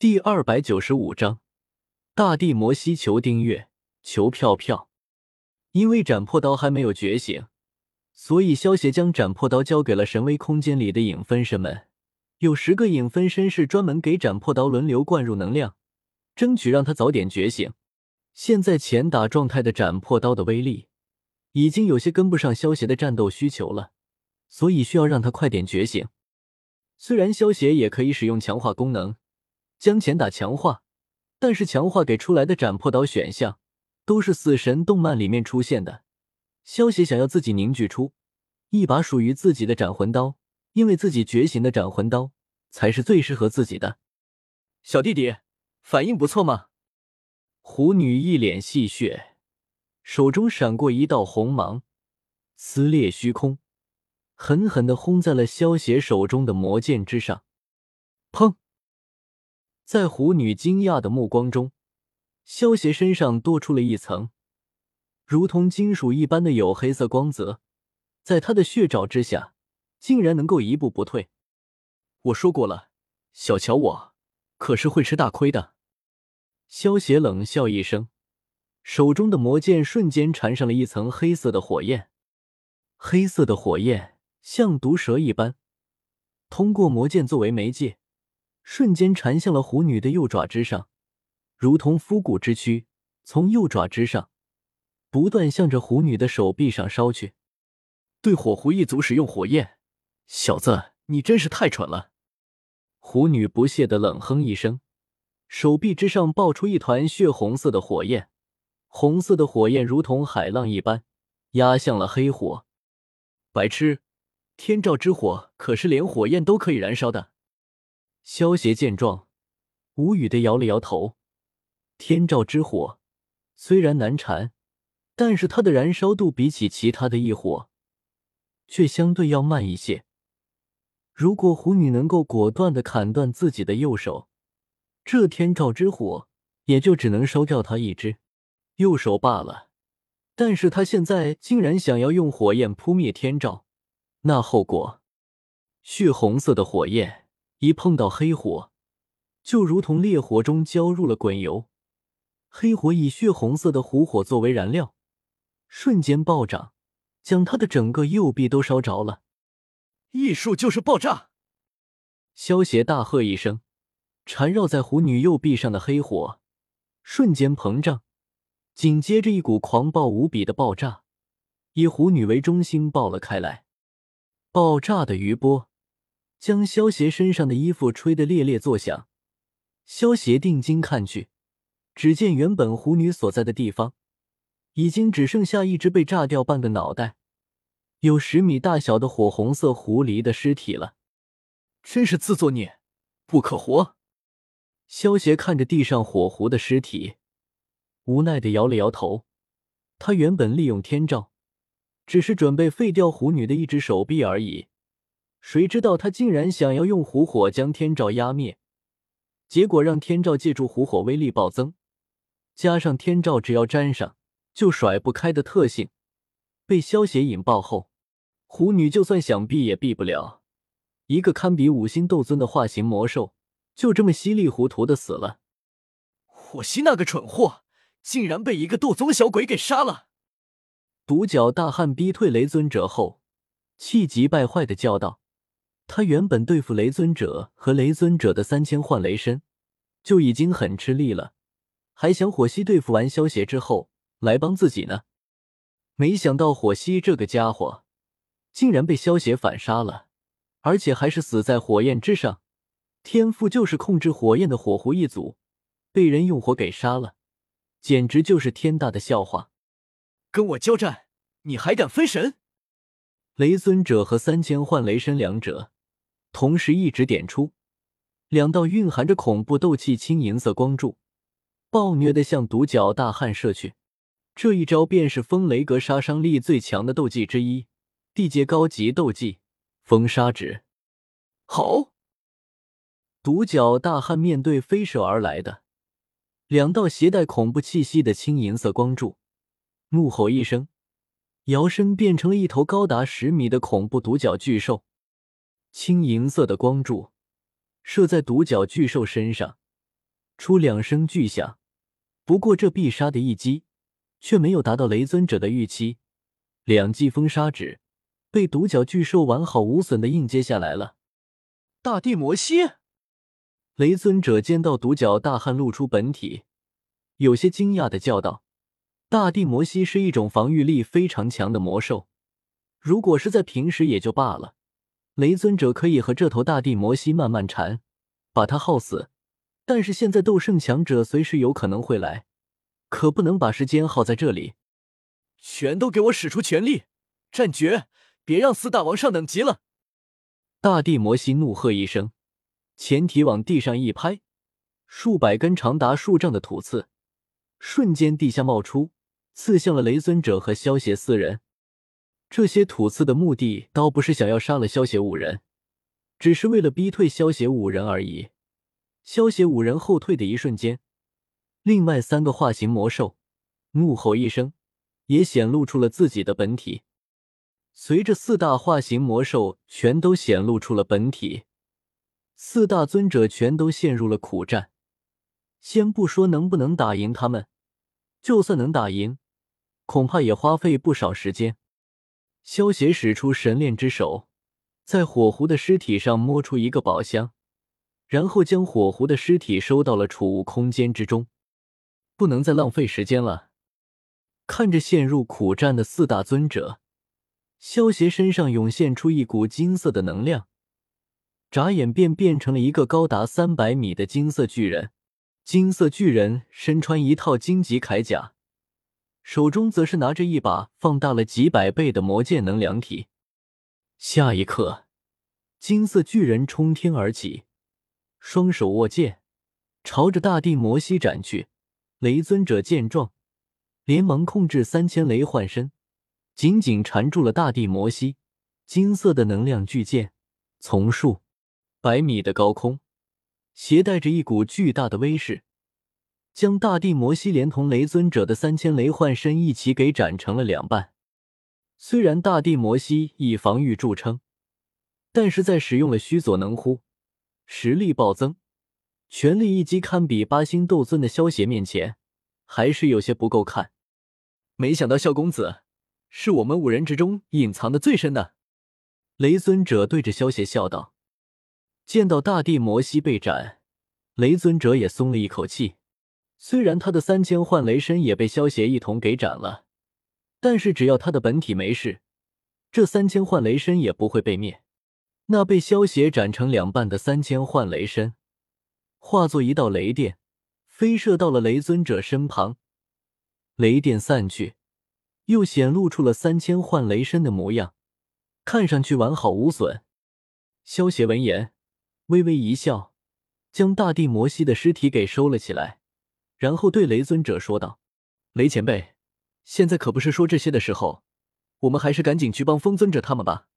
第二百九十五章，大地摩西求订阅，求票票。因为斩破刀还没有觉醒，所以萧协将斩破刀交给了神威空间里的影分身们。有十个影分身是专门给斩破刀轮流灌入能量，争取让他早点觉醒。现在前打状态的斩破刀的威力已经有些跟不上萧协的战斗需求了，所以需要让他快点觉醒。虽然萧协也可以使用强化功能。将前打强化，但是强化给出来的斩破刀选项都是死神动漫里面出现的。萧协想要自己凝聚出一把属于自己的斩魂刀，因为自己觉醒的斩魂刀才是最适合自己的。小弟弟，反应不错嘛？狐女一脸戏谑，手中闪过一道红芒，撕裂虚空，狠狠的轰在了萧协手中的魔剑之上。砰！在狐女惊讶的目光中，萧协身上多出了一层如同金属一般的黝黑色光泽，在他的血爪之下，竟然能够一步不退。我说过了，小瞧我可是会吃大亏的。萧协冷笑一声，手中的魔剑瞬间缠上了一层黑色的火焰，黑色的火焰像毒蛇一般，通过魔剑作为媒介。瞬间缠向了狐女的右爪之上，如同枯骨之躯，从右爪之上不断向着狐女的手臂上烧去。对火狐一族使用火焰，小子，你真是太蠢了！狐女不屑的冷哼一声，手臂之上爆出一团血红色的火焰，红色的火焰如同海浪一般压向了黑火。白痴，天照之火可是连火焰都可以燃烧的。萧协见状，无语的摇了摇头。天照之火虽然难缠，但是它的燃烧度比起其他的异火，却相对要慢一些。如果狐女能够果断的砍断自己的右手，这天照之火也就只能烧掉他一只右手罢了。但是他现在竟然想要用火焰扑灭天照，那后果，血红色的火焰。一碰到黑火，就如同烈火中浇入了滚油。黑火以血红色的狐火作为燃料，瞬间暴涨，将他的整个右臂都烧着了。艺术就是爆炸！萧协大喝一声，缠绕在狐女右臂上的黑火瞬间膨胀，紧接着一股狂暴无比的爆炸，以狐女为中心爆了开来。爆炸的余波。将萧协身上的衣服吹得猎猎作响。萧协定睛看去，只见原本狐女所在的地方，已经只剩下一只被炸掉半个脑袋、有十米大小的火红色狐狸的尸体了。真是自作孽，不可活！萧协看着地上火狐的尸体，无奈的摇了摇头。他原本利用天照，只是准备废掉狐女的一只手臂而已。谁知道他竟然想要用狐火将天照压灭，结果让天照借助狐火威力暴增，加上天照只要沾上就甩不开的特性，被萧邪引爆后，狐女就算想避也避不了。一个堪比五星斗尊的化形魔兽，就这么稀里糊涂的死了。火蜥那个蠢货，竟然被一个斗宗小鬼给杀了！独角大汉逼退雷尊者后，气急败坏的叫道。他原本对付雷尊者和雷尊者的三千幻雷身就已经很吃力了，还想火蜥对付完萧邪之后来帮自己呢。没想到火蜥这个家伙竟然被萧邪反杀了，而且还是死在火焰之上。天赋就是控制火焰的火狐一族，被人用火给杀了，简直就是天大的笑话。跟我交战，你还敢分神？雷尊者和三千幻雷身两者。同时，一指点出两道蕴含着恐怖斗气青银色光柱，暴虐的向独角大汉射去。这一招便是风雷阁杀伤力最强的斗技之一，地阶高级斗技——风沙指。好！独角大汉面对飞射而来的两道携带恐怖气息的青银色光柱，怒吼一声，摇身变成了一头高达十米的恐怖独角巨兽。青银色的光柱射在独角巨兽身上，出两声巨响。不过这必杀的一击却没有达到雷尊者的预期，两记风沙指被独角巨兽完好无损的应接下来了。大地魔蜥，雷尊者见到独角大汉露出本体，有些惊讶的叫道：“大地魔蜥是一种防御力非常强的魔兽，如果是在平时也就罢了，雷尊者可以和这头大地魔蜥慢慢缠，把它耗死。但是现在斗圣强者随时有可能会来，可不能把时间耗在这里。全都给我使出全力，战绝！别让四大王上等级了！”大地魔蜥怒喝一声，前蹄往地上一拍，数百根长达数丈的土刺瞬间地下冒出，刺向了雷尊者和萧邪四人。这些土刺的目的倒不是想要杀了萧邪五人，只是为了逼退萧邪五人而已。萧邪五人后退的一瞬间，另外三个化形魔兽怒吼一声，也显露出了自己的本体。随着四大化形魔兽全都显露出了本体，四大尊者全都陷入了苦战。先不说能不能打赢他们，就算能打赢，恐怕也花费不少时间。萧协使出神炼之手，在火狐的尸体上摸出一个宝箱，然后将火狐的尸体收到了储物空间之中。不能再浪费时间了。看着陷入苦战的四大尊者。萧协身上涌现出一股金色的能量，眨眼便变成了一个高达三百米的金色巨人。金色巨人身穿一套荆棘铠甲，手中则是拿着一把放大了几百倍的魔剑能量体。下一刻，金色巨人冲天而起，双手握剑，朝着大地魔蜥斩去。雷尊者见状，连忙控制三千雷幻身。紧紧缠住了大地魔蜥，金色的能量巨剑从数百米的高空，携带着一股巨大的威势，将大地魔蜥连同雷尊者的三千雷幻身一起给斩成了两半。虽然大地魔蜥以防御著称，但是在使用了须佐能乎，实力暴增，全力一击堪比八星斗尊的萧邪面前，还是有些不够看。没想到萧公子。是我们五人之中隐藏的最深的，雷尊者对着萧邪笑道。见到大地魔蜥被斩，雷尊者也松了一口气。虽然他的三千幻雷身也被萧邪一同给斩了，但是只要他的本体没事，这三千幻雷身也不会被灭。那被萧邪斩成两半的三千幻雷身，化作一道雷电，飞射到了雷尊者身旁。雷电散去。又显露出了三千幻雷身的模样，看上去完好无损。萧邪闻言，微微一笑，将大地摩西的尸体给收了起来，然后对雷尊者说道：“雷前辈，现在可不是说这些的时候，我们还是赶紧去帮风尊者他们吧。”